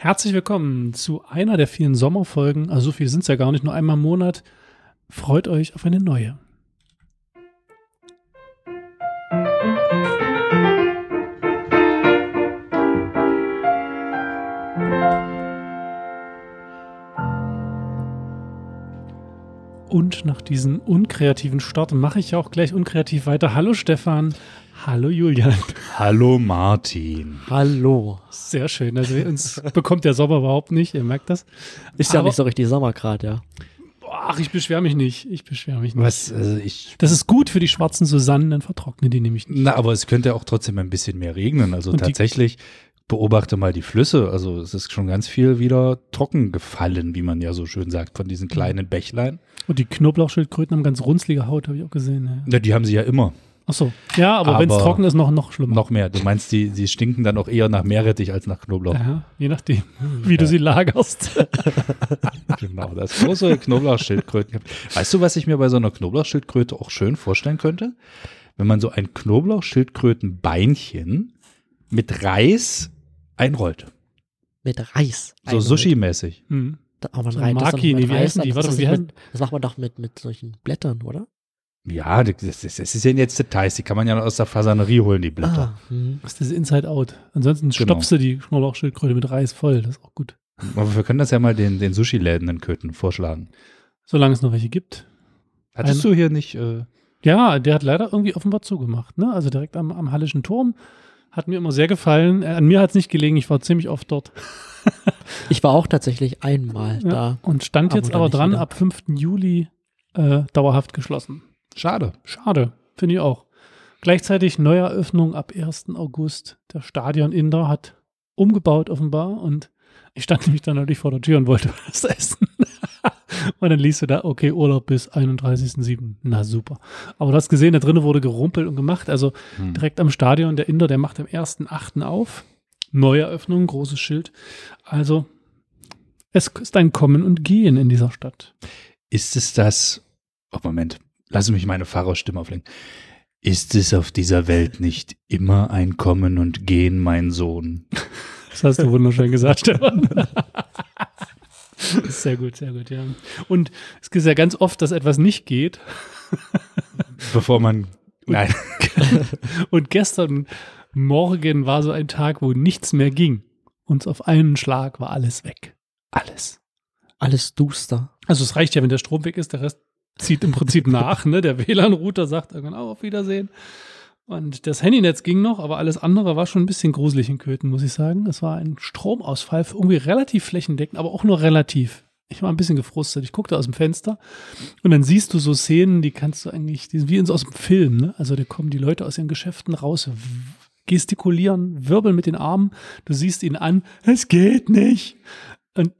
Herzlich willkommen zu einer der vielen Sommerfolgen. Also so viel sind es ja gar nicht, nur einmal im Monat. Freut euch auf eine neue. Und nach diesem unkreativen Start mache ich auch gleich unkreativ weiter. Hallo Stefan. Hallo Julian. Hallo Martin. Hallo. Sehr schön. Also uns bekommt der Sommer überhaupt nicht, ihr merkt das. Ist ja Aber- nicht so richtig Sommer gerade, ja. Ach, ich beschwere mich nicht. Ich beschwere mich nicht. Was, also ich, Das ist gut für die schwarzen Susannen, dann vertrocknen die nämlich nicht. na, aber es könnte auch trotzdem ein bisschen mehr regnen. Also Und die- tatsächlich beobachte mal die Flüsse. Also es ist schon ganz viel wieder trocken gefallen, wie man ja so schön sagt, von diesen kleinen Bächlein. Und die Knoblauchschildkröten haben ganz runzlige Haut, habe ich auch gesehen. Ja. Na, die haben sie ja immer. Ach so. Ja, aber, wenn es Aber- trocken ist, noch, noch schlimmer. Noch mehr. Du meinst, die, die stinken dann auch eher nach Meerrettich als nach Knoblauch. Ja, je nachdem, wie du sie lagerst. Genau, das große Knoblauchschildkröten. Weißt du, was ich mir bei so einer Knoblauchschildkröte auch schön vorstellen könnte? Wenn man so ein Knoblauchschildkrötenbeinchen mit Reis einrollt. Mit Reis. So. Sushi-mäßig. Hm. Da, aber man So reiht das Maki, mit nee, wie Reis heißen die? Das, Warte, wie das heißen- das macht man doch mit, mit solchen Blättern, oder? Ja, das, das, das sind jetzt Details, die kann man ja aus der Fasanerie holen, die Blätter. Ah, hm. Das ist Inside Out. Ansonsten Genau. stopfst du die Knoblauchschildkröte mit Reis voll. Das ist auch gut. Aber wir können das ja mal den, den Sushi-Läden in Köthen vorschlagen. Solange es noch welche gibt. Hattest Ein- du hier nicht, äh, Ja, der hat leider irgendwie offenbar zugemacht. Ne? Also direkt am, am Hallischen Turm. Hat mir immer sehr gefallen. Äh, An mir hat es nicht gelegen. Ich war ziemlich oft dort. Ich war auch tatsächlich einmal Ja. da. Und stand jetzt aber dran, wieder. ab 5. Juli äh, dauerhaft geschlossen. Schade. Schade, finde ich auch. Gleichzeitig Neueröffnung ab 1. August. Der Stadion Inder hat umgebaut offenbar und ich stand nämlich dann natürlich vor der Tür und wollte was essen. und dann liest du da, okay, Urlaub bis 31.07. Na super. Aber du hast gesehen, da drinnen wurde gerumpelt und gemacht. Also Hm. direkt am Stadion, der Inder, der macht am 1.8. auf. Neueröffnung, großes Schild. Also es ist ein Kommen und Gehen in dieser Stadt. Ist es das, oh Moment, lass mich meine Pfarrerstimme auflenken. Ist es auf dieser Welt nicht immer ein Kommen und Gehen, mein Sohn? Das hast du wunderschön gesagt, Stefan. Sehr gut, sehr gut, ja. Und es ist ja ganz oft, dass etwas nicht geht. Bevor man, nein, Und gestern Morgen war so ein Tag, wo nichts mehr ging. Und auf einen Schlag war alles weg. Alles. Alles duster. Also es reicht ja, wenn der Strom weg ist, der Rest zieht im Prinzip nach. Ne? Der WLAN-Router sagt irgendwann auch auf Wiedersehen. Und das Handynetz ging noch, aber alles andere war schon ein bisschen gruselig in Köthen, muss ich sagen. Es war ein Stromausfall, irgendwie relativ flächendeckend, aber auch nur relativ. Ich war ein bisschen gefrustet. Ich guckte aus dem Fenster und dann siehst du so Szenen, die kannst du eigentlich, die sind wie aus dem Film. Ne? Also da kommen die Leute aus ihren Geschäften raus, gestikulieren, wirbeln mit den Armen. Du siehst ihnen an, es geht nicht. Und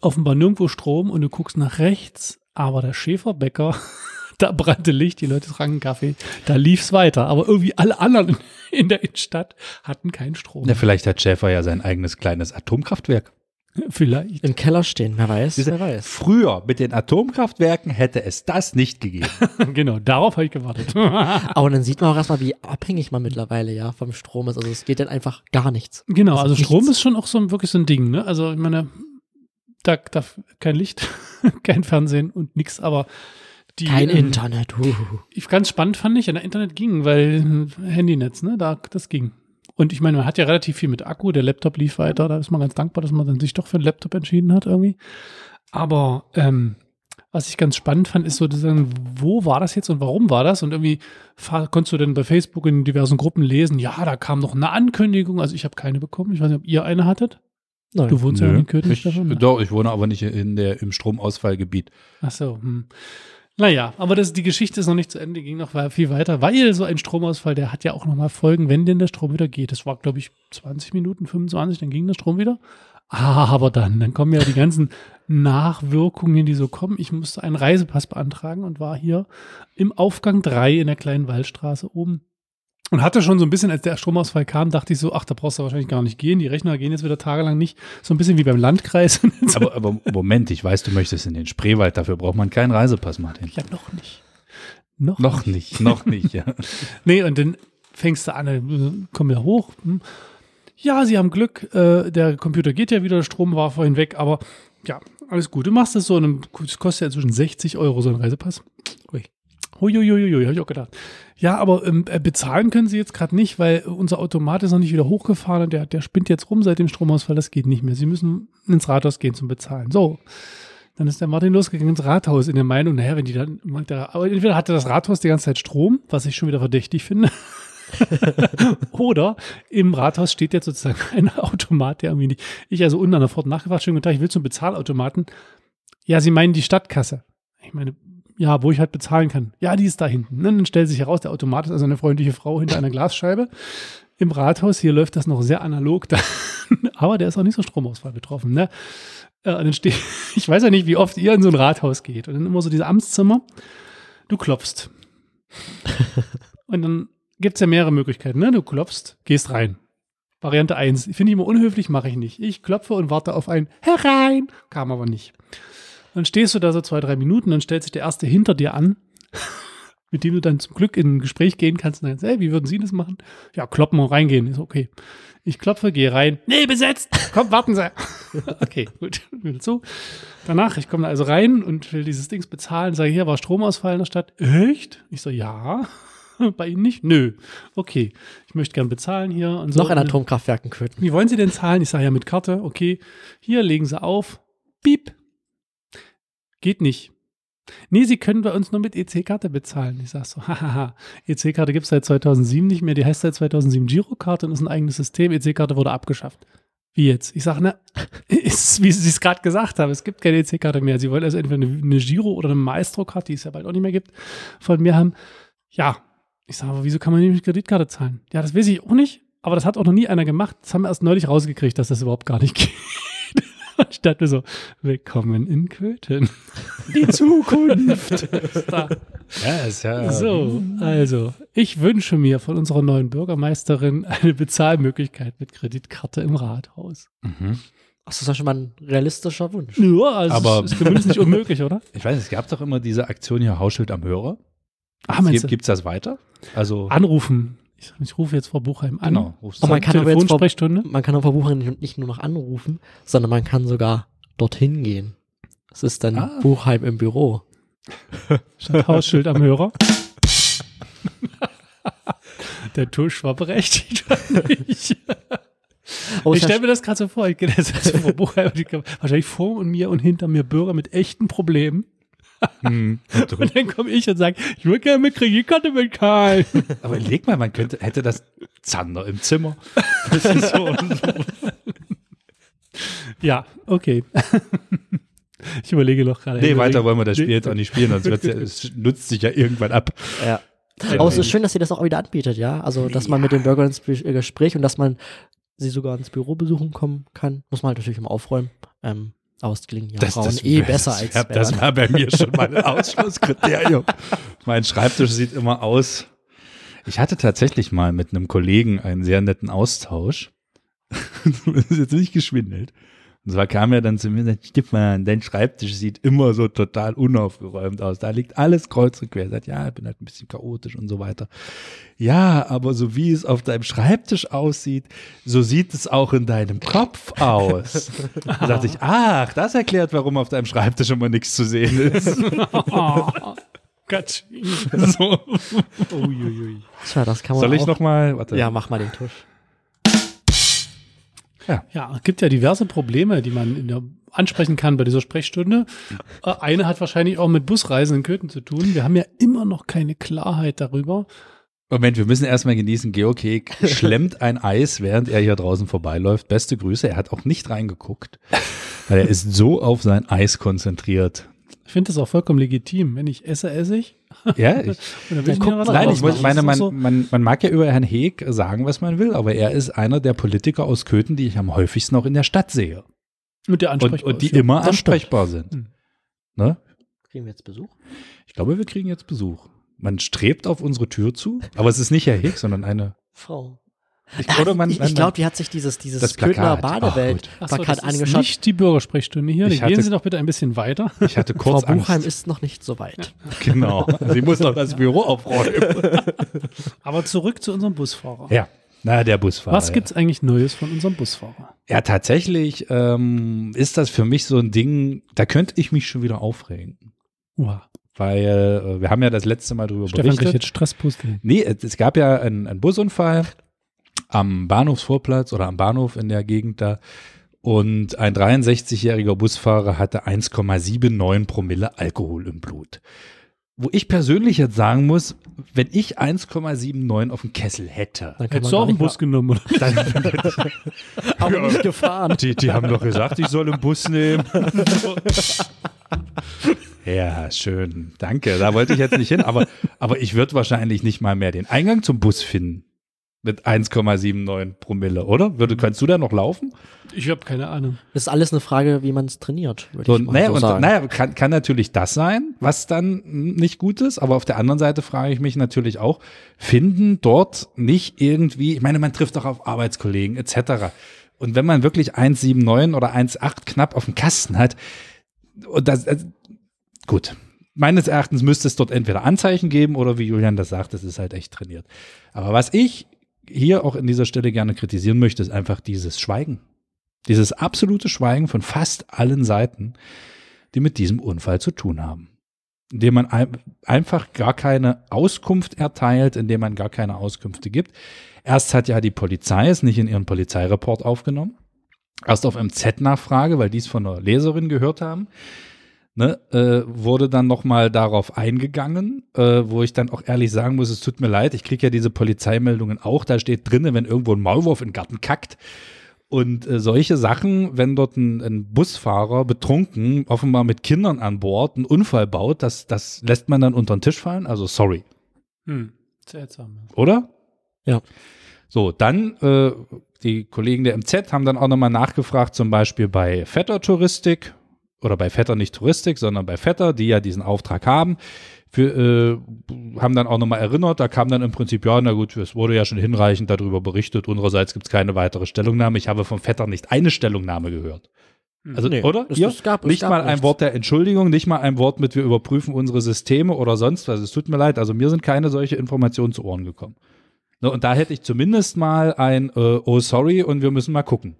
offenbar nirgendwo Strom und du guckst nach rechts, aber der Schäferbäcker, da brannte Licht, die Leute tranken Kaffee, da lief's weiter. Aber irgendwie alle anderen in der Innenstadt hatten keinen Strom. Na, vielleicht hat Schäfer ja sein eigenes kleines Atomkraftwerk. Vielleicht. Im Keller stehen, wer weiß, Diese- wer weiß. Früher mit den Atomkraftwerken hätte es das nicht gegeben. genau, darauf habe ich gewartet. Aber dann sieht man auch erstmal, wie abhängig man mittlerweile ja vom Strom ist. Also es geht dann einfach gar nichts. genau, Also also Strom nichts. ist schon auch so ein, wirklich so ein Ding, ne? Also ich meine, da, da kein Licht, kein Fernsehen und nix, aber die, Kein ähm, Internet. Uh. Ich ganz spannend fand ich, an der Internet ging, weil äh, Handynetz, ne, da, das ging. Und ich meine, man hat ja relativ viel mit Akku, der Laptop lief weiter, da ist man ganz dankbar, dass man dann sich doch für einen Laptop entschieden hat irgendwie. Aber ähm, was ich ganz spannend fand, ist so, zu sagen, wo war das jetzt und warum war das? Und irgendwie konntest du dann bei Facebook in diversen Gruppen lesen, ja, da kam noch eine Ankündigung, also ich habe keine bekommen. Ich weiß nicht, ob ihr eine hattet. Nein. Du wohnst ja Nö. in Köthen, ich, Stefan. ne? doch, ich wohne aber nicht in der, im Stromausfallgebiet. Ach so. Hm. Naja, aber das, die Geschichte ist noch nicht zu Ende, ging noch viel weiter, weil so ein Stromausfall, der hat ja auch nochmal Folgen, wenn denn der Strom wieder geht. Das war, glaube ich, 20 Minuten, 25, dann ging der Strom wieder. Ah, aber dann, dann kommen ja die ganzen Nachwirkungen, die so kommen. Ich musste einen Reisepass beantragen und war hier im Aufgang 3 in der kleinen Waldstraße oben. Und hatte schon so ein bisschen, als der Stromausfall kam, dachte ich so, ach, da brauchst du wahrscheinlich gar nicht gehen. Die Rechner gehen jetzt wieder tagelang nicht. So ein bisschen wie beim Landkreis. Aber, aber Moment, ich weiß, du möchtest in den Spreewald, dafür braucht man keinen Reisepass, Martin. ja, noch nicht. Noch, Noch nicht, noch nicht, ja. Nee, und dann fängst du an, komm wieder hoch. hm. ja, Sie haben Glück, äh, der Computer geht ja wieder, der Strom war vorhin weg, aber ja, alles gut. Du machst das so, und es kostet ja inzwischen 60 Euro so ein Reisepass. Ui. Huiuiuiui, habe ich auch gedacht. Ja, aber ähm, äh, bezahlen können sie jetzt gerade nicht, weil unser Automat ist noch nicht wieder hochgefahren und der, der spinnt jetzt rum seit dem Stromausfall. Das geht nicht mehr. Sie müssen ins Rathaus gehen zum Bezahlen. So. Dann ist der Martin losgegangen ins Rathaus in der Meinung, naja, wenn die dann, aber entweder hatte das Rathaus die ganze Zeit Strom, was ich schon wieder verdächtig finde. Oder im Rathaus steht jetzt sozusagen ein Automat, der irgendwie nicht. Ich also unten an der Pforte nachgefragt, schönen guten Tag, ich will zum Bezahlautomaten. Ja, Sie meinen die Stadtkasse. Ich meine, ja, wo ich halt bezahlen kann. Ja, die ist da hinten. Ne? Dann stellt sich heraus, der Automat ist also eine freundliche Frau hinter einer Glasscheibe. Im Rathaus, hier läuft das noch sehr analog, da, aber der ist auch nicht so Stromausfall betroffen. Ne? Äh, dann steht, ich weiß ja nicht, wie oft ihr in so ein Rathaus geht. Und dann immer so diese Amtszimmer. Du klopfst. und dann gibt es ja mehrere Möglichkeiten. Ne? Du klopfst, gehst rein. Variante 1. Finde ich immer unhöflich, mache ich nicht. Ich klopfe und warte auf ein Herein. Kam aber nicht. Dann stehst du da so zwei, drei Minuten, dann stellt sich der Erste hinter dir an, mit dem du dann zum Glück in ein Gespräch gehen kannst und dann sagst, hey, wie würden Sie das machen? Ja, kloppen und reingehen, ist okay. Ich klopfe, gehe rein. Nee, besetzt! Komm, warten Sie! okay, gut, wieder zu. Danach, ich komme da also rein und will dieses Dings bezahlen, sage, hier war Stromausfall in der Stadt. Echt? Ich so, ja. Bei Ihnen nicht? Nö. Okay. Ich möchte gern bezahlen hier. Und so. Noch ein Atomkraftwerk in Köthen. Wie wollen Sie denn zahlen? Ich sage ja mit Karte. Okay. Hier legen Sie auf. Piep. Geht nicht. Nee, Sie können bei uns nur mit EC-Karte bezahlen. Ich sage so, hahaha, EC-Karte gibt es seit 2007 nicht mehr, die heißt seit 2007 Girokarte und ist ein eigenes System. EC-Karte wurde abgeschafft. Wie jetzt? Ich sage, na, ist, wie Sie es gerade gesagt haben, es gibt keine EC-Karte mehr. Sie wollen also entweder eine, eine Giro oder eine Maestro-Karte, die es ja bald auch nicht mehr gibt, von mir haben. Ja, ich sage, aber wieso kann man nicht mit Kreditkarte zahlen? Ja, das weiß ich auch nicht, aber das hat auch noch nie einer gemacht. Das haben wir erst neulich rausgekriegt, dass das überhaupt gar nicht geht. Ich dachte so, willkommen in Köthen. Die Zukunft ist da. Ja, ist ja. So, also, ich wünsche mir von unserer neuen Bürgermeisterin eine Bezahlmöglichkeit mit Kreditkarte im Rathaus. Mhm. Ach, das ist ja schon mal ein realistischer Wunsch. Ja, also Aber- es ist zumindest nicht unmöglich, oder? Ich weiß, es gab doch immer diese Aktion hier Hausschild am Hörer. Ah, meinst? Gibt es das weiter? Also, Anrufen. Ich, ich rufe jetzt Frau Buchheim an. genau. rufst Oh, du man an. kann aber jetzt vor- Telefonsprechstunde. Man kann auf Buchhaltung nicht, nicht nur noch anrufen, sondern man kann sogar dorthin gehen. Es ist dann Ah. Buchheim im Büro. Statt Hausschild am Hörer. Der Tusch war berechtigt. Oh, ich stelle mir das gerade so vor. Ich gehe jetzt Frau Buchheim. Wahrscheinlich vor und mir und hinter mir Bürger mit echten Problemen. Hm. Und dann komme ich und sage, ich will gerne mit Kreditkarte bezahlen. Aber leg mal, man könnte, hätte das Zander im Zimmer. Das ist so. Ja, okay. Ich überlege noch gerade. nee, weiter wollen wir das Nee. Spiel jetzt auch nicht spielen, sonst wird's ja, es nutzt sich ja irgendwann ab. Ja. Aber es ist schön, dass sie das auch wieder anbietet, ja. Also, dass man mit den Bürgern ins äh, Gespräch und dass man sie sogar ins Büro besuchen kommen kann. Muss man halt natürlich immer aufräumen. Ähm, ausgelingen ja Frauen eh besser das, als wär- Das Männer. war bei mir schon mal ein Ausschlusskriterium. mein Schreibtisch sieht immer aus. Ich hatte tatsächlich mal mit einem Kollegen einen sehr netten Austausch. das ist jetzt nicht geschwindelt. Und zwar kam er dann zu mir und sagte, Stefan, dein Schreibtisch sieht immer so total unaufgeräumt aus. Da liegt alles kreuz und quer. Er sagt, ja, ich bin halt ein bisschen chaotisch und so weiter. Ja, aber so wie es auf deinem Schreibtisch aussieht, so sieht es auch in deinem Kopf aus. Da dachte ich, ach, das erklärt, warum auf deinem Schreibtisch immer nichts zu sehen ist. Oh, Gott. so. Uiuiui. Tja, das kann man Soll ich auch. noch mal, warte. Ja, mach mal den Tusch. Ja, es gibt ja diverse Probleme, die man der, ansprechen kann bei dieser Sprechstunde. Äh, Eine hat wahrscheinlich auch mit Busreisen in Köthen zu tun. Wir haben ja immer noch keine Klarheit darüber. Moment, wir müssen erstmal genießen. Geokek schlemmt ein Eis, während er hier draußen vorbeiläuft. Beste Grüße. Er hat auch nicht reingeguckt, weil er ist so auf sein Eis konzentriert. Ich finde das auch vollkommen legitim. Wenn ich esse, esse ich. Ja, ich, Und dann man nein, ich muss, meine, man, so- man, man mag ja über Herrn Heeg sagen, was man will, aber er ist einer der Politiker aus Köthen, die ich am häufigsten auch in der Stadt sehe. mit der Und, Ansprechbar und die immer das stimmt. ansprechbar sind. Hm. Ne? Kriegen wir jetzt Besuch? Ich glaube, wir kriegen jetzt Besuch. Man strebt auf unsere Tür zu, aber es ist nicht Herr Heeg, sondern eine. Frau. Ich, ich ich glaube, die hat sich dieses, dieses Köthner Plakat. Badewelt Ach so, Plakat das ist angeschaut. nicht die Bürgersprechstunde hier. Ich gehen hatte- Sie doch bitte ein bisschen weiter. ich hatte Frau kurz Buchheim Angst. ist noch nicht so weit. Genau. Sie muss noch das Büro aufräumen. Aber zurück zu unserem Busfahrer. Ja. Na, der Busfahrer. Was gibt's eigentlich Neues von unserem Busfahrer? Ja, tatsächlich ähm, ist das für mich so ein Ding, da könnte ich mich schon wieder aufregen. Uah. Weil äh, wir haben ja das letzte Mal drüber Stefan kriegt berichtet. jetzt Stresspusteln. Nee, es, es gab ja einen, einen Busunfall am Bahnhofsvorplatz oder am Bahnhof in der Gegend da. Und ein 63-jähriger Busfahrer hatte 1,79 Promille Alkohol im Blut. Wo ich persönlich jetzt sagen muss, wenn ich 1,79 auf dem Kessel hätte, Dann Hättest du auch einen nicht Bus genommen, oder? dann, aber nicht gefahren. die, die haben doch gesagt, ich soll einen Bus nehmen. Ja, schön. Danke. Da wollte ich jetzt nicht hin, aber, aber ich würde wahrscheinlich nicht mal mehr den Eingang zum Bus finden. Mit 1,79 Promille, oder? Würde, kannst du da noch laufen? Ich habe keine Ahnung. Das ist alles eine Frage, wie man es trainiert, würde So, ich mal naja, so und, sagen. naja kann, kann natürlich das sein, was dann nicht gut ist, aber auf der anderen Seite frage ich mich natürlich auch, finden dort nicht irgendwie, ich meine, man trifft doch auf Arbeitskollegen etc. Und wenn man wirklich 1,79 oder 1,8 knapp auf dem Kasten hat, und das, äh, gut, meines Erachtens müsste es dort entweder Anzeichen geben oder wie Julian das sagt, es ist halt echt trainiert. Aber was ich hier auch in dieser Stelle gerne kritisieren möchte, ist einfach dieses Schweigen. Dieses absolute Schweigen von fast allen Seiten, die mit diesem Unfall zu tun haben. Indem man ein, einfach gar keine Auskunft erteilt, indem man gar keine Auskünfte gibt. Erst hat ja die Polizei es nicht in ihren Polizeireport aufgenommen. Erst auf MZ-Nachfrage, weil die es von einer Leserin gehört haben, ne, äh, wurde dann nochmal darauf eingegangen, äh, wo ich dann auch ehrlich sagen muss, es tut mir leid, ich kriege ja diese Polizeimeldungen auch, da steht drinne, wenn irgendwo ein Maulwurf in den Garten kackt, und äh, solche Sachen, wenn dort ein, ein Busfahrer betrunken, offenbar mit Kindern an Bord, einen Unfall baut, das, das lässt man dann unter den Tisch fallen. Also sorry, Hm. Seltsam. oder? Ja. So, dann äh, die Kollegen der MZ haben dann auch nochmal nachgefragt, zum Beispiel bei Vetter Touristik oder bei Vetter nicht Touristik, sondern bei Vetter, die ja diesen Auftrag haben. Für, äh, haben dann auch nochmal erinnert, da kam dann im Prinzip, ja, na gut, es wurde ja schon hinreichend darüber berichtet, unsererseits gibt es keine weitere Stellungnahme. Ich habe vom Vetter nicht eine Stellungnahme gehört. Also, Nee, oder? es- es gab- es nicht gab mal ein nichts. Wort der Entschuldigung, nicht mal ein Wort mit, wir überprüfen unsere Systeme oder sonst was. Es tut mir leid, also mir sind keine solche Informationen zu Ohren gekommen. Ne, und da hätte ich zumindest mal ein äh, Oh, sorry und wir müssen mal gucken.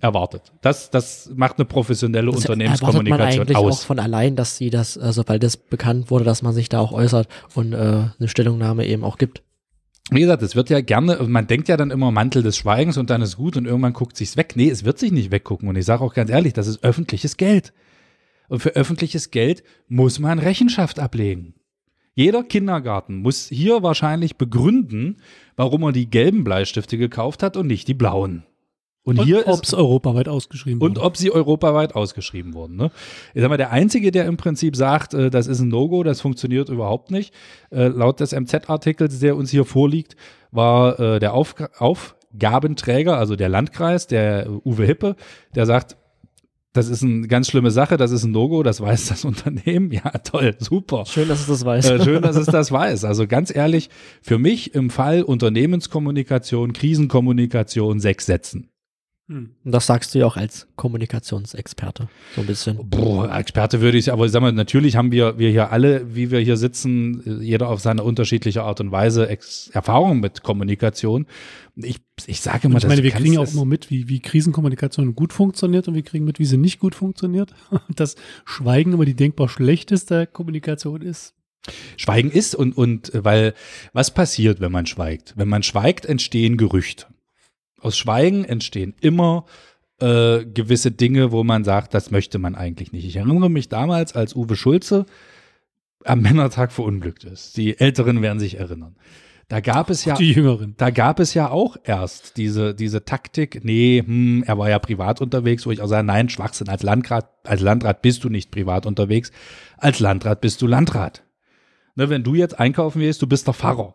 Erwartet. Das, das macht eine professionelle Das erwartet man Unternehmenskommunikation eigentlich auch aus. von allein, dass sie das, äh, sobald das bekannt wurde, dass man sich da auch äußert und äh, eine Stellungnahme eben auch gibt. Wie gesagt, es wird ja gerne, man denkt ja dann immer Mantel des Schweigens und dann ist gut und irgendwann guckt sich's weg. Nee, es wird sich nicht weggucken. Und ich sage auch ganz ehrlich, das ist öffentliches Geld. Und für öffentliches Geld muss man Rechenschaft ablegen. Jeder Kindergarten muss hier wahrscheinlich begründen, warum er die gelben Bleistifte gekauft hat und nicht die blauen. Und, Und hier ob es europaweit ausgeschrieben und wurde. ob sie europaweit ausgeschrieben wurden. Ne? Ich sag mal, der Einzige, der im Prinzip sagt, äh, das ist ein No-Go, das funktioniert überhaupt nicht, äh, laut des MZ-Artikels, der uns hier vorliegt, war äh, der Auf Aufgabenträger, also der Landkreis, der Uwe Hippe, der sagt, das ist eine ganz schlimme Sache, das ist ein No-Go, das weiß das Unternehmen. Ja, toll, super. Schön, dass es das weiß. Äh, schön, dass es das weiß. Also ganz ehrlich, für mich im Fall Unternehmenskommunikation, Krisenkommunikation sechs Sätzen. Hm. Und das sagst du ja auch als Kommunikationsexperte. So ein bisschen. Boah, Experte würde ich, aber sag mal, natürlich haben wir, wir hier alle, wie wir hier sitzen, jeder auf seine unterschiedliche Art und Weise Ex Erfahrung mit Kommunikation. Ich, ich sage Und mal, ich meine, wir kriegen ja auch immer mit, wie, wie Krisenkommunikation gut funktioniert und wir kriegen mit, wie sie nicht gut funktioniert. Und das Schweigen immer die denkbar schlechteste Kommunikation ist. Schweigen ist und, und, weil, was passiert, wenn man schweigt? Wenn man schweigt, entstehen Gerüchte. Aus Schweigen entstehen immer äh, gewisse Dinge, wo man sagt, das möchte man eigentlich nicht. Ich erinnere mich damals, als Uwe Schulze am Männertag verunglückt ist. Die Älteren werden sich erinnern. Da gab es ja Die Jüngeren. da gab es ja auch erst diese, diese Taktik, nee, hm, er war ja privat unterwegs, wo ich auch sage, nein, Schwachsinn, als Landrat, als Landrat bist du nicht privat unterwegs, als Landrat bist du Landrat. Ne, wenn du jetzt einkaufen gehst, du bist der Pfarrer.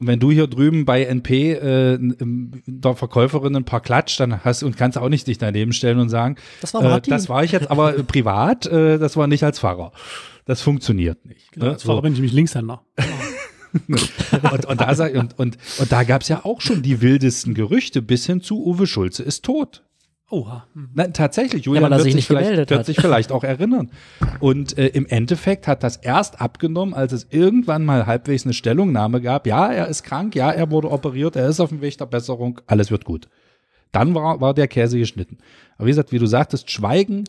Und wenn du hier drüben bei NP äh, n- der Verkäuferin ein paar klatscht, dann hast und kannst auch nicht dich daneben stellen und sagen, Das war äh, das war ich jetzt aber privat, äh, das war nicht als Pfarrer. Das funktioniert nicht. Genau, ne? als Fahrer bin ich nämlich Linkshänder. und, und da, und, und, und da gab es ja auch schon die wildesten Gerüchte bis hin zu Uwe Schulze ist tot. Oha. Mhm. Nein, tatsächlich, Ja, Julian weil er wird, sich sich nicht vielleicht, gemeldet wird hat. sich vielleicht auch erinnern. Und äh, im Endeffekt hat das erst abgenommen, als es irgendwann mal halbwegs eine Stellungnahme gab. Ja, er ist krank, ja, er wurde operiert, er ist auf dem Weg der Besserung, alles wird gut. Dann war, war der Käse geschnitten. Aber wie gesagt, wie du sagtest, Schweigen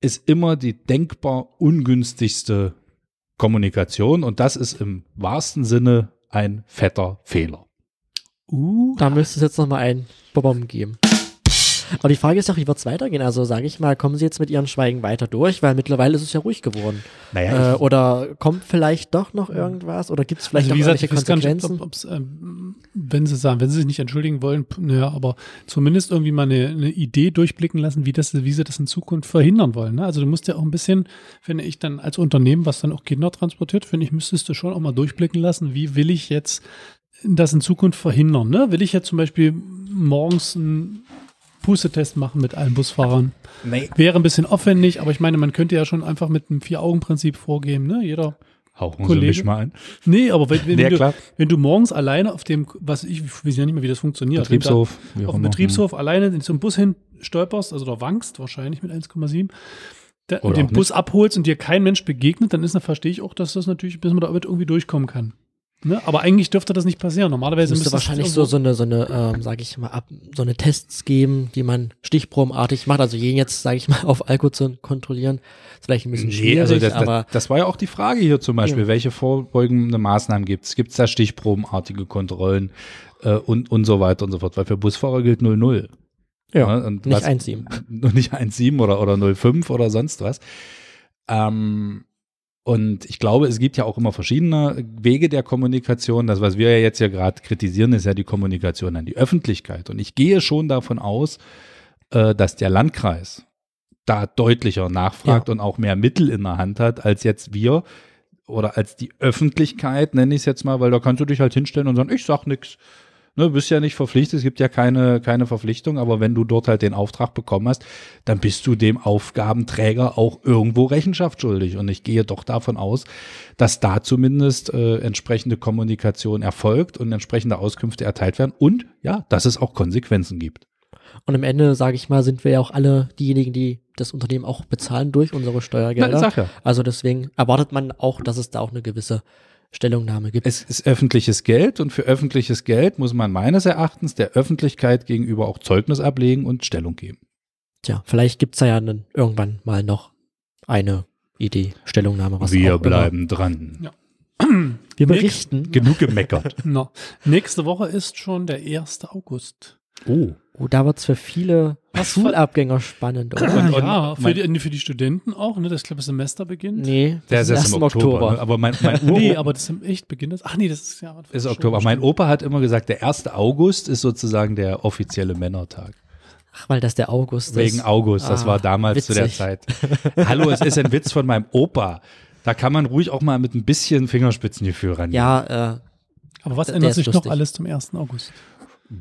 ist immer die denkbar ungünstigste Kommunikation und das ist im wahrsten Sinne ein fetter Fehler. Uh, Da müsste es jetzt nochmal ein Bobom geben. Aber die Frage ist auch, wie wird es weitergehen? Also sage ich mal, kommen Sie jetzt mit Ihren Schweigen weiter durch? Weil mittlerweile ist es ja ruhig geworden. Naja, Äh, oder kommt vielleicht doch noch irgendwas? Oder gibt es vielleicht also noch wie gesagt, irgendwelche gar nicht, Konsequenzen? ob, ob's, ähm, wenn sie sagen, wenn sie sich nicht entschuldigen wollen, naja, aber zumindest irgendwie mal eine, eine Idee durchblicken lassen, wie das, wie sie das in Zukunft verhindern wollen. Ne? Also du musst ja auch ein bisschen, finde ich, dann als Unternehmen, was dann auch Kinder transportiert, finde ich, müsstest du schon auch mal durchblicken lassen, wie will ich jetzt das in Zukunft verhindern. Ne? Will ich jetzt zum Beispiel morgens einen Pustetest machen mit allen Busfahrern? nee. Wäre ein bisschen aufwendig, aber ich meine, man könnte ja schon einfach mit einem Vier-Augen-Prinzip vorgehen. Ne? Jeder Hauchen Sie Kollege? mich mal ein. Nee, aber wenn, wenn, Ja, du, wenn du morgens alleine auf dem, was ich, ich weiß ja nicht mehr, wie das funktioniert. Betriebshof. da auf dem. Betriebshof alleine in zum Bus hin stolperst, also da wankst wahrscheinlich mit 1,7, da- Oder und den Bus abholst und dir kein Mensch begegnet, dann ist, dann verstehe ich auch, dass das natürlich, bis man da irgendwie durchkommen kann. Ne? Aber eigentlich dürfte das nicht passieren. Normalerweise Es müsste müsste wahrscheinlich so, so eine, so eine, ähm, sage ich mal, ab, so eine Tests geben, die man stichprobenartig macht. Also jeden jetzt, sage ich mal, auf Alkohol zu kontrollieren, ist vielleicht ein bisschen Nee, schwierig, also das, aber das, das war ja auch die Frage hier zum Beispiel. Ja. Welche vorbeugende Maßnahmen gibt es? Gibt es da stichprobenartige Kontrollen äh, und, und so weiter und so fort? Weil für Busfahrer gilt 0,0. ja, ne? und nicht was- 1,7. Und nicht 1,7 oder, oder 0,5 oder sonst was. Ähm, und ich glaube, es gibt ja auch immer verschiedene Wege der Kommunikation. Das, was wir ja jetzt ja gerade kritisieren, ist ja die Kommunikation an die Öffentlichkeit. Und ich gehe schon davon aus, äh, dass der Landkreis da deutlicher nachfragt Ja. und auch mehr Mittel in der Hand hat, als jetzt wir oder als die Öffentlichkeit, nenne ich es jetzt mal, weil da kannst du dich halt hinstellen und sagen, ich sag nix. Ne, bist ja nicht verpflichtet, es gibt ja keine, keine Verpflichtung, aber wenn du dort halt den Auftrag bekommen hast, dann bist du dem Aufgabenträger auch irgendwo Rechenschaft schuldig. Und ich gehe doch davon aus, dass da zumindest äh, entsprechende Kommunikation erfolgt und entsprechende Auskünfte erteilt werden und ja, dass es auch Konsequenzen gibt. Und am Ende, sage ich mal, sind wir ja auch alle diejenigen, die das Unternehmen auch bezahlen durch unsere Na, Steuergelder. sag ja. Also deswegen erwartet man auch, dass es da auch eine gewisse Stellungnahme gibt. Es ist öffentliches Geld und für öffentliches Geld muss man meines Erachtens der Öffentlichkeit gegenüber auch Zeugnis ablegen und Stellung geben. Tja, vielleicht gibt's da ja dann irgendwann mal noch eine Idee, Stellungnahme, was Wir auch bleiben dran. Immer. Wir berichten. Genug gemeckert. No. Nächste Woche ist schon der 1. August. Oh. Oh, da wird's für viele Was Schulabgänger spannend, oder? Und- und ja, für die, für die Studenten auch, ne? Das glaube ich Semester beginnt. Nee, Der das ist erst im Oktober. ne? Aber mein, mein Nee, aber das ist echt beginnt das. Ach nee, das ist ja ist Oktober. Mein Opa hat immer gesagt, der 1. August ist sozusagen der offizielle Männertag. Ach, weil das der August Wegen ist. August, das Ah, war damals zu der witzig. Zeit. Hallo, es ist ein Witz von meinem Opa. Da kann man ruhig auch mal mit ein bisschen Fingerspitzengefühl ran. Ja, äh, Aber was Der ändert sich noch alles zum 1. August?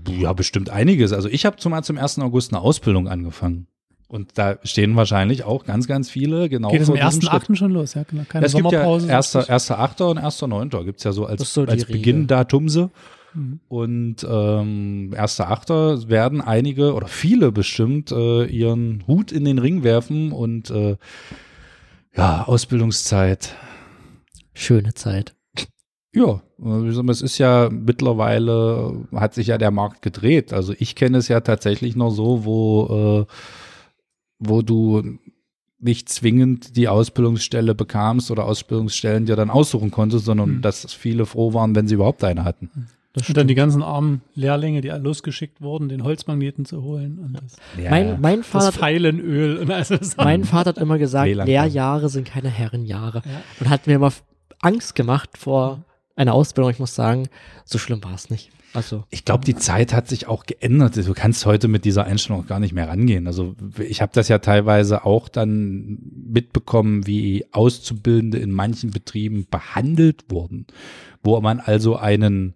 Ja, bestimmt einiges. Also ich habe zumal zum 1. August eine Ausbildung angefangen. Und da stehen wahrscheinlich auch ganz, ganz viele genau Geht es am vor diesem 1. Schritt. 8. schon los? Ja, genau. Keine Es gibt ja Sommerpause. 1. 1.8. und 1.9. gibt es ja so als, so als. Beginndatumse. Mhm. Und ähm, 1.8. werden einige oder viele bestimmt äh, ihren Hut in den Ring werfen und äh, ja, Ausbildungszeit. schöne Zeit. Ja, gesagt, es ist ja mittlerweile, hat sich ja der Markt gedreht. Also ich kenne es ja tatsächlich noch so, wo, äh, wo du nicht zwingend die Ausbildungsstelle bekamst oder Ausbildungsstellen dir dann aussuchen konntest, sondern Hm. dass viele froh waren, wenn sie überhaupt eine hatten. Das Und dann die ganzen armen Lehrlinge, die losgeschickt wurden, den Holzmagneten zu holen. Und das, mein, mein, das Vater, Pfeilenöl. Und also das mein Vater hat immer gesagt. Lehrjahre sind keine Herrenjahre. Ja. Und hat mir immer Angst gemacht vor einer Ausbildung. Ich muss sagen, so schlimm war es nicht. Also, Ich glaube, die Zeit hat sich auch geändert. Du kannst heute mit dieser Einstellung auch gar nicht mehr rangehen. Also ich habe das ja teilweise auch dann mitbekommen, wie Auszubildende in manchen Betrieben behandelt wurden, wo man also einen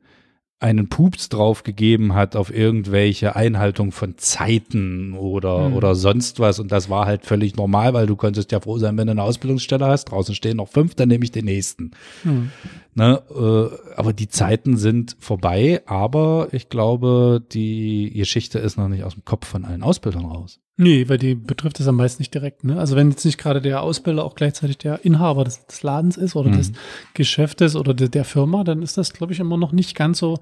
einen Pups drauf gegeben hat auf irgendwelche Einhaltung von Zeiten oder, Hm. oder sonst was. Und das war halt völlig normal, weil du konntest ja froh sein, wenn du eine Ausbildungsstelle hast. Draußen stehen noch fünf, dann nehme ich den nächsten. Hm. Ne, äh, aber die Zeiten sind vorbei, aber ich glaube, die Geschichte ist noch nicht aus dem Kopf von allen Ausbildern raus. Nee, weil die betrifft es am meisten nicht direkt. Ne? Also wenn jetzt nicht gerade der Ausbilder auch gleichzeitig der Inhaber des, des Ladens ist oder mhm. des Geschäftes oder de, der Firma, dann ist das, glaube ich, immer noch nicht ganz so,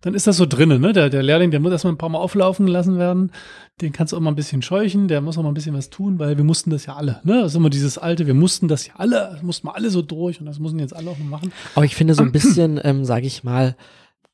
dann ist das so drinnen. Ne? Der, der Lehrling, der muss erstmal ein paar Mal auflaufen gelassen werden. Den kannst du auch mal ein bisschen scheuchen, der muss auch mal ein bisschen was tun, weil wir mussten das ja alle. Ne? Das ist immer dieses alte, wir mussten das ja alle, das mussten wir alle so durch und das müssen jetzt alle auch noch machen. Aber ich finde so ein bisschen, ähm, sage ich mal,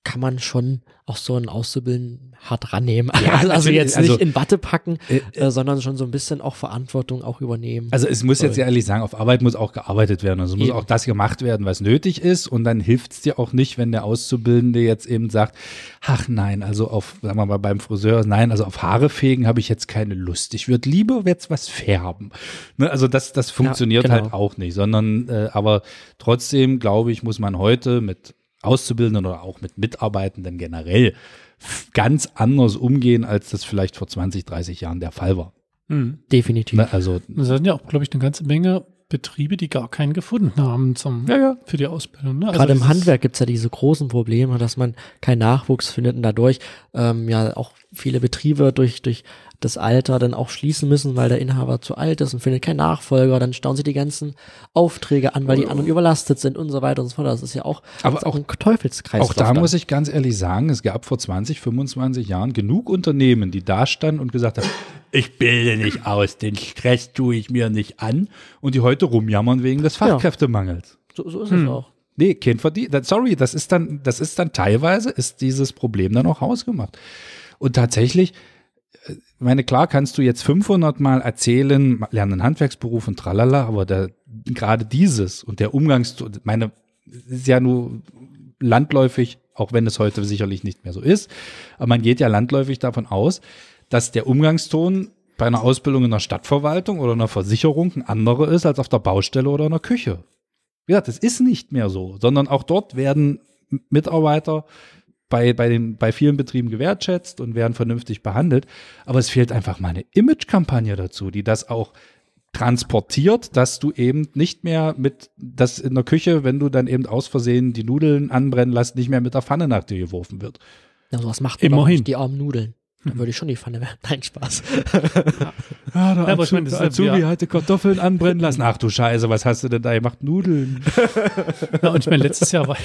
kann man schon auch so einen Auszubildenden hart rannehmen. Ja, also, also jetzt nicht also, in Watte packen, äh, äh, sondern schon so ein bisschen auch Verantwortung auch übernehmen. Also es muss jetzt ehrlich sagen, auf Arbeit muss auch gearbeitet werden. Also muss eben. auch das gemacht werden, was nötig ist. Und dann hilft es dir auch nicht, wenn der Auszubildende jetzt eben sagt, ach nein, also auf, sagen wir mal beim Friseur, nein, also auf Haare fegen habe ich jetzt keine Lust. Ich würde lieber jetzt was färben. Ne, also das, das funktioniert ja, genau. halt auch nicht, sondern äh, aber trotzdem, glaube ich, muss man heute mit Auszubildenden oder auch mit Mitarbeitenden generell ganz anders umgehen, als das vielleicht vor 20, 30 Jahren der Fall war. Mhm. Definitiv. Ne, also, das sind ja auch, glaube ich, eine ganze Menge Betriebe, die gar keinen gefunden haben zum, ja, ja. für die Ausbildung. Ne? Also Gerade im Handwerk gibt es ja diese großen Probleme, dass man keinen Nachwuchs findet und dadurch ähm, ja auch viele Betriebe durch, durch das Alter dann auch schließen müssen, weil der Inhaber zu alt ist und findet keinen Nachfolger. Dann stauen sie die ganzen Aufträge an, weil die anderen überlastet sind und so weiter und so fort. Das ist ja auch, Aber auch, ein Teufelskreis. Auch da dann. muss ich ganz ehrlich sagen, es gab vor 20, 25 Jahren genug Unternehmen, die da standen und gesagt haben, ich bilde nicht aus, den Stress tue ich mir nicht an und die heute rumjammern wegen des Fachkräftemangels. Ja, so, so ist hm. es auch. Nee, kein Verdien. Sorry, das ist dann, das ist dann teilweise, ist dieses Problem dann auch hausgemacht. Und tatsächlich, ich meine, klar kannst du jetzt 500 Mal erzählen, lernen einen Handwerksberuf und tralala, aber der, gerade dieses und der Umgangs, meine, ist ja nur landläufig, auch wenn es heute sicherlich nicht mehr so ist, aber man geht ja landläufig davon aus, dass der Umgangston bei einer Ausbildung in der Stadtverwaltung oder einer Versicherung ein anderer ist als auf der Baustelle oder in der Küche. Wie gesagt, das ist nicht mehr so, sondern auch dort werden Mitarbeiter bei, bei, den, bei vielen Betrieben gewertschätzt und werden vernünftig behandelt. Aber es fehlt einfach mal eine Imagekampagne dazu, die das auch transportiert, dass du eben nicht mehr mit das in der Küche, wenn du dann eben aus Versehen die Nudeln anbrennen lässt, nicht mehr mit der Pfanne nach dir geworfen wird. Ja, sowas macht man Immerhin. Nicht, die armen Nudeln. Dann würde ich schon die Pfanne werden. Nein, Spaß. ja, ja der ja, Azubi, der Azubi ja. hatte Kartoffeln anbrennen lassen. Ach du Scheiße, was hast du denn da gemacht? Nudeln. ja, und ich meine, letztes Jahr war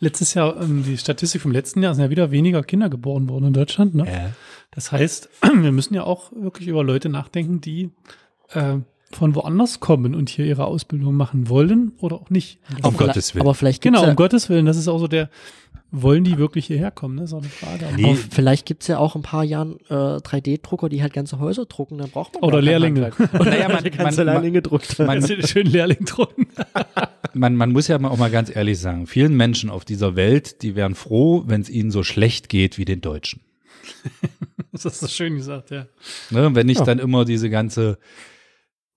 letztes Jahr, ähm, die Statistik vom letzten Jahr sind ja wieder weniger Kinder geboren worden in Deutschland. Ne? Äh. Das heißt, wir müssen ja auch wirklich über Leute nachdenken, die äh, von woanders kommen und hier ihre Ausbildung machen wollen oder auch nicht. Um Gottes Willen. Aber vielleicht genau, um Gottes Willen. Das ist auch so der, wollen die wirklich hierher kommen? Das ist auch eine Frage. Nee. vielleicht gibt es ja auch ein paar Jahren äh, 3D-Drucker, die halt ganze Häuser drucken, dann braucht man Oder Lehrlinge. Oder naja, man, ganze man, Lehrlinge druckt. Man, man, schön Lehrling drucken. man, man muss ja auch mal ganz ehrlich sagen, vielen Menschen auf dieser Welt, die wären froh, wenn es ihnen so schlecht geht wie den Deutschen. das ist so schön gesagt, ja. Ne, wenn ich ja. dann immer diese ganze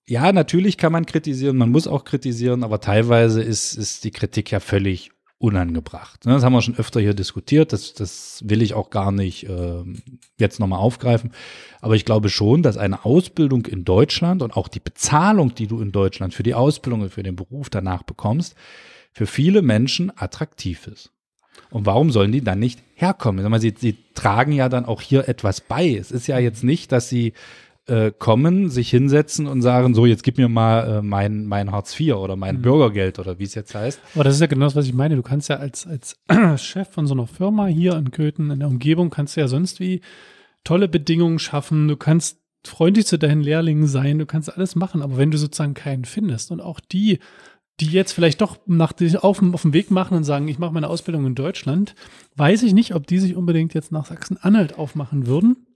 ja, natürlich kann man kritisieren, man muss auch kritisieren, aber teilweise ist, ist die Kritik ja völlig unangebracht. Ne, das haben wir schon öfter hier diskutiert, das, das will ich auch gar nicht äh, jetzt nochmal aufgreifen. Aber ich glaube schon, dass eine Ausbildung in Deutschland und auch die Bezahlung, die du in Deutschland für die Ausbildung und für den Beruf danach bekommst, für viele Menschen attraktiv ist. Und warum sollen die dann nicht herkommen? Sie, sie tragen ja dann auch hier etwas bei. Es ist ja jetzt nicht, dass sie äh, kommen, sich hinsetzen und sagen, so, jetzt gib mir mal äh, mein, mein Hartz IV oder mein mhm. Bürgergeld oder wie es jetzt heißt. Aber das ist ja genau das, was ich meine. Du kannst ja als, als Chef von so einer Firma hier in Köthen, in der Umgebung, kannst du ja sonst wie tolle Bedingungen schaffen. Du kannst freundlich zu deinen Lehrlingen sein, du kannst alles machen, aber wenn du sozusagen keinen findest und auch die, die jetzt vielleicht doch nach auf, auf dem Weg machen und sagen, ich mache meine Ausbildung in Deutschland, weiß ich nicht, ob die sich unbedingt jetzt nach Sachsen-Anhalt aufmachen würden.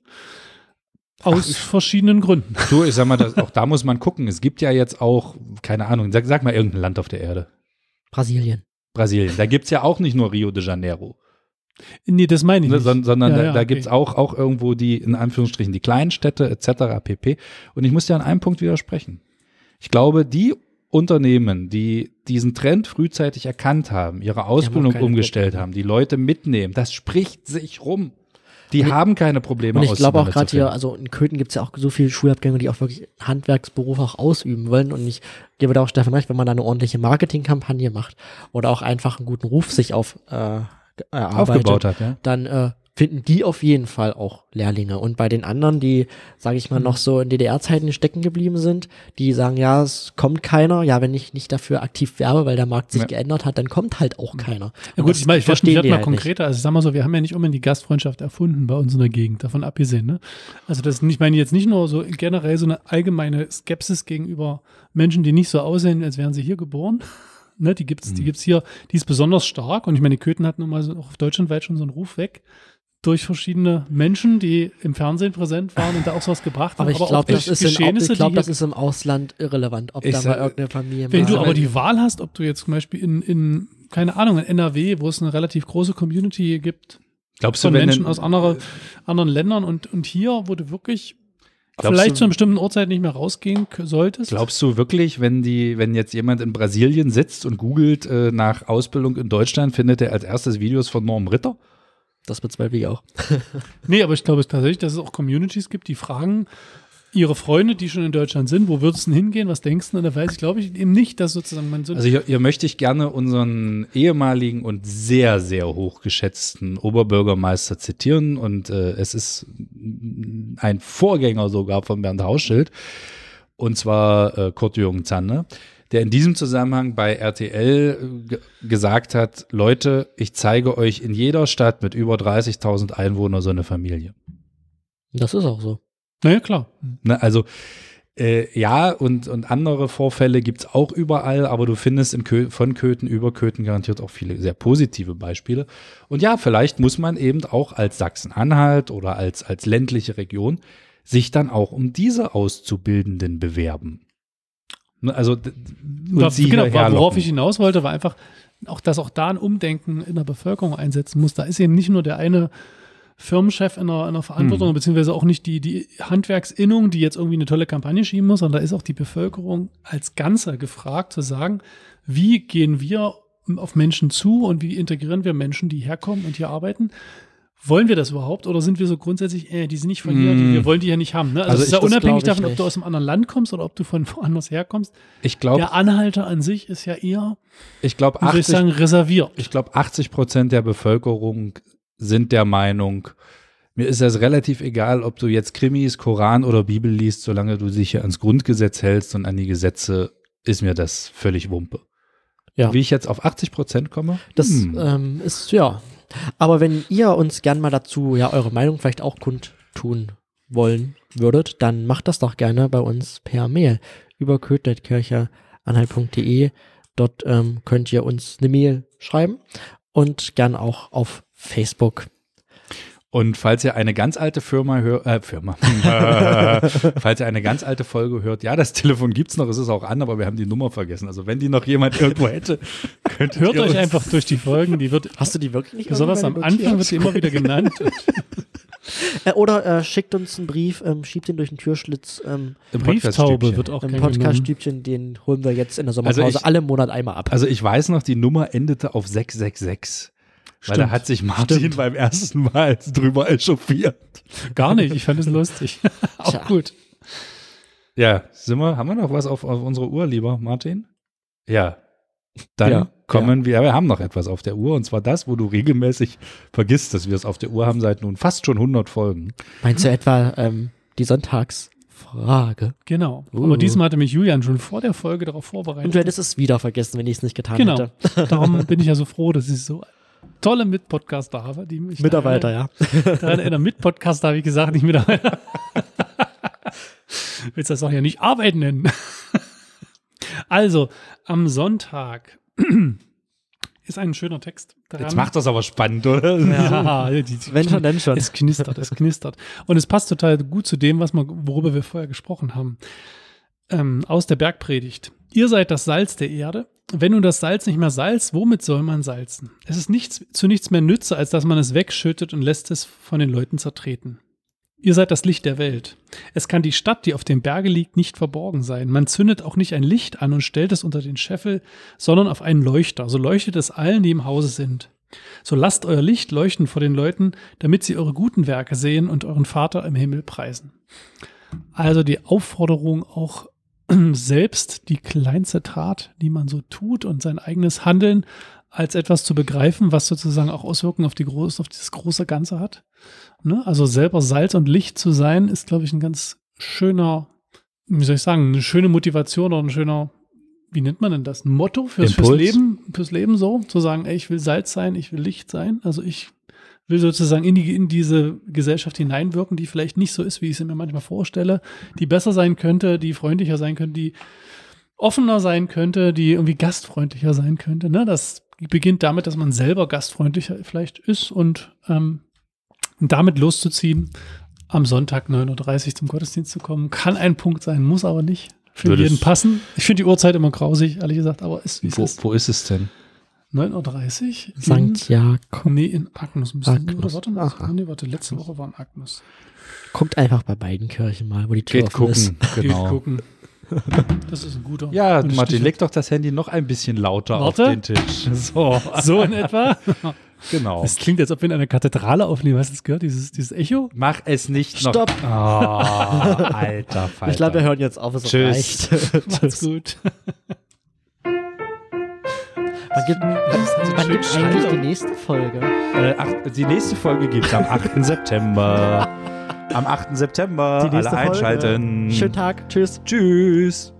Aus Ach, verschiedenen Gründen. Du, ich sag mal, das, auch da muss man gucken. Es gibt ja jetzt auch, keine Ahnung, sag, sag mal irgendein Land auf der Erde. Brasilien. Brasilien. Da gibt es ja auch nicht nur Rio de Janeiro. Nee, das meine ich ne, nicht. Sondern, sondern ja, da, ja, da gibt es auch, auch irgendwo die, in Anführungsstrichen, die kleinen Städte etc. pp. Und ich muss dir an einem Punkt widersprechen. Ich glaube, die Unternehmen, die diesen Trend frühzeitig erkannt haben, ihre Ausbildung umgestellt Probleme. haben, die Leute mitnehmen, das spricht sich rum. Die und haben keine Probleme. Und ich glaube auch gerade hier, also in Köthen gibt es ja auch so viele Schulabgänge, die auch wirklich Handwerksberufe auch ausüben wollen. Und ich gebe da auch Stefan recht, wenn man da eine ordentliche Marketingkampagne macht oder auch einfach einen guten Ruf sich auf äh, erarbeitet, aufgebaut hat, ja. dann äh, finden die auf jeden Fall auch Lehrlinge. Und bei den anderen, die, sage ich mal, noch so in DDR-Zeiten stecken geblieben sind, die sagen, ja, es kommt keiner. Ja, wenn ich nicht dafür aktiv werbe, weil der Markt sich Ja. geändert hat, dann kommt halt auch keiner. Ja gut, ich meine, ich werde werd mal halt nicht. konkreter. Also ich sag mal so, wir haben ja nicht unbedingt die Gastfreundschaft erfunden bei uns in der Gegend, davon abgesehen. Ne? Also das, ich meine jetzt nicht nur so generell so eine allgemeine Skepsis gegenüber Menschen, die nicht so aussehen, als wären sie hier geboren. Ne, die gibt's, die gibt's hier, die ist besonders stark. Und ich meine, die Köthen hatten nun mal so, auch deutschlandweit schon so einen Ruf weg durch verschiedene Menschen, die im Fernsehen präsent waren und da auch sowas gebracht haben. Aber ich auch glaube, durch das, ist in, Geschehnisse, ich glaub, das ist im Ausland irrelevant, ob Ich da mal irgendeine Familie Wenn mal- du aber die Wahl hast, ob du jetzt zum Beispiel in, in keine Ahnung, in NRW, wo es eine relativ große Community gibt, Glaubst von du, Menschen aus andere, anderen Ländern und, und hier, wo du wirklich Glaubst vielleicht du- zu einer bestimmten Uhrzeit nicht mehr rausgehen solltest. Glaubst du wirklich, wenn die, wenn jetzt jemand in Brasilien sitzt und googelt äh, nach Ausbildung in Deutschland, findet er als erstes Videos von Norm Ritter? Das bezweifle ich auch. Nee, aber ich glaube tatsächlich, dass es auch Communities gibt, die fragen ihre Freunde, die schon in Deutschland sind, wo würdest du denn hingehen, was denkst du? Und da weiß ich, glaube ich, eben nicht, dass sozusagen man so Also hier, hier möchte ich gerne unseren ehemaligen und sehr, sehr hochgeschätzten Oberbürgermeister zitieren und äh, es ist ein Vorgänger sogar von Bernd Hauschild und zwar äh, Kurt Jürgen Zanne, der in diesem Zusammenhang bei RTL äh, ge- gesagt hat, Leute, ich zeige euch in jeder Stadt mit über 30.000 Einwohnern so eine Familie. Das ist auch so. naja, klar. Ne, also äh, ja, und, und andere Vorfälle gibt's auch überall, aber du findest in Kö von Köthen über Köthen garantiert auch viele sehr positive Beispiele. Und ja, vielleicht muss man eben auch als Sachsen-Anhalt oder als, als ländliche Region sich dann auch um diese Auszubildenden bewerben. Ne, also und Da, sie genau, worauf ich hinaus wollte, war einfach, auch, dass auch da ein Umdenken in der Bevölkerung einsetzen muss. Da ist eben nicht nur der eine Firmenchef in der, in der Verantwortung, Hm. beziehungsweise auch nicht die, die Handwerksinnung, die jetzt irgendwie eine tolle Kampagne schieben muss, sondern da ist auch die Bevölkerung als Ganze gefragt zu sagen, wie gehen wir auf Menschen zu und wie integrieren wir Menschen, die herkommen und hier arbeiten. Wollen wir das überhaupt oder sind wir so grundsätzlich, äh, die sind nicht von hier, Mm. wir wollen die ja nicht haben. Ne? Also, Also es ist ja das unabhängig davon, ob du nicht. aus einem anderen Land kommst oder ob du von woanders herkommst. Ich glaube, Der Anhalter an sich ist ja eher, ich glaube, wie soll ich 80, sagen, reserviert. ich glaube, 80 Prozent der Bevölkerung sind der Meinung, mir ist es relativ egal, ob du jetzt Krimis, Koran oder Bibel liest, solange du dich hier ans Grundgesetz hältst und an die Gesetze, ist mir das völlig Wumpe. Ja. Wie ich jetzt auf 80 Prozent komme? Das Hm. ähm, ist, ja. Aber wenn ihr uns gern mal dazu ja eure Meinung vielleicht auch kundtun wollen würdet, dann macht das doch gerne bei uns per Mail über köthnetkircheanhalt.de. Dort ähm, könnt ihr uns eine Mail schreiben und gern auch auf Facebook. Und falls ihr eine ganz alte Firma hört, äh, Firma, falls ihr eine ganz alte Folge hört, ja, das Telefon gibt's noch, es ist auch an, aber wir haben die Nummer vergessen. Also wenn die noch jemand irgendwo hätte, Hört ihr euch uns- einfach durch die Folgen, die wird, Hast du die wirklich nicht besonders am Anfang wird sie immer wieder genannt. Äh, oder äh, schickt uns einen Brief, ähm, schiebt ihn durch den Türschlitz. Ähm, im Brieftaube Podcaststübchen. wird auch Im gern genommen. Podcast-Stübchen, den holen wir jetzt in der Sommerpause Also ich- alle Monat einmal ab. Also ich weiß noch, die Nummer endete auf 666. Weil da Stimmt. hat sich Martin Stimmt. beim ersten Mal drüber echauffiert. Gar nicht, ich fand es lustig. auch Tja. gut. Ja, sind wir, haben wir noch was auf, auf unserer Uhr, lieber Martin? Ja. Dann Ja, kommen wir, wir haben noch etwas auf der Uhr und zwar das, wo du regelmäßig vergisst, dass wir es auf der Uhr haben seit nun fast schon 100 Folgen. Meinst du etwa ähm, die Sonntagsfrage? Genau. Uh. Aber diesmal hatte mich Julian schon vor der Folge darauf Und vorbereitet. du hättest es wieder vergessen, wenn ich es nicht getan Genau. hätte. Darum bin ich ja so froh, dass ich so tolle Mitpodcaster habe, die mich Mitarbeiter, ja. daran, daran erinnern. Mitpodcaster habe ich gesagt, nicht Mitarbeiter. Willst das auch ja nicht Arbeit nennen? Also, am Sonntag ist ein schöner Text. Dran. Jetzt macht das aber spannend, oder? ja, die, die, Wenn schon, dann schon. Es knistert, es knistert. Und es passt total gut zu dem, was wir, worüber wir vorher gesprochen haben. Ähm, aus der Bergpredigt. Ihr seid das Salz der Erde. Wenn nun das Salz nicht mehr salzt, womit soll man salzen? Es ist nichts, zu nichts mehr nütze, als dass man es wegschüttet und lässt es von den Leuten zertreten. Ihr seid das Licht der Welt. Es kann die Stadt, die auf dem Berge liegt, nicht verborgen sein. Man zündet auch nicht ein Licht an und stellt es unter den Scheffel, sondern auf einen Leuchter. So leuchtet es allen, die im Hause sind. So lasst euer Licht leuchten vor den Leuten, damit sie eure guten Werke sehen und euren Vater im Himmel preisen. Also die Aufforderung auch selbst die kleinste Tat, die man so tut und sein eigenes Handeln als etwas zu begreifen, was sozusagen auch Auswirkungen auf, die groß, auf das große Ganze hat. Ne? Also selber Salz und Licht zu sein, ist, glaube ich, ein ganz schöner, wie soll ich sagen, eine schöne Motivation oder ein schöner, wie nennt man denn das? Ein Motto fürs, fürs Leben, fürs Leben so, zu sagen, ey, ich will Salz sein, ich will Licht sein. Also ich will sozusagen in, die, in diese Gesellschaft hineinwirken, die vielleicht nicht so ist, wie ich sie mir manchmal vorstelle, die besser sein könnte, die freundlicher sein könnte, die offener sein könnte, die irgendwie gastfreundlicher sein könnte. Ne? Das beginnt damit, dass man selber gastfreundlicher vielleicht ist und ähm, damit loszuziehen, am Sonntag 9.30 Uhr zum Gottesdienst zu kommen, kann ein Punkt sein, muss aber nicht für Würdest jeden passen. Ich finde die Uhrzeit immer grausig, ehrlich gesagt, aber ist wie wo, ist. Wo ist es denn? 9.30 Uhr? St. Jakob. Nee, in Agnus. Agnus. Oder warte mal. Aha. Nee, warte, letzte Woche war in Agnus. Guckt einfach bei beiden Kirchen mal, wo die Tür Geht gucken, ist. Genau. Geht gucken. Das ist ein guter. Ja, Martin, leg doch das Handy noch ein bisschen lauter Warte. auf den Tisch. So, so in etwa. Genau. Das klingt, als ob wir in einer Kathedrale aufnehmen. Hast du das gehört? Dieses, dieses Echo? Mach es nicht Stopp. noch. Oh, alter Falter. Ich glaube, wir hören jetzt auf. Es Tschüss. reicht. Macht's gut. Wann gibt, wann gibt eigentlich die nächste Folge? Äh, ach, die nächste Folge gibt es am 8. September. Am 8. September. Alle Folge. einschalten. Schönen Tag. Tschüss. Tschüss.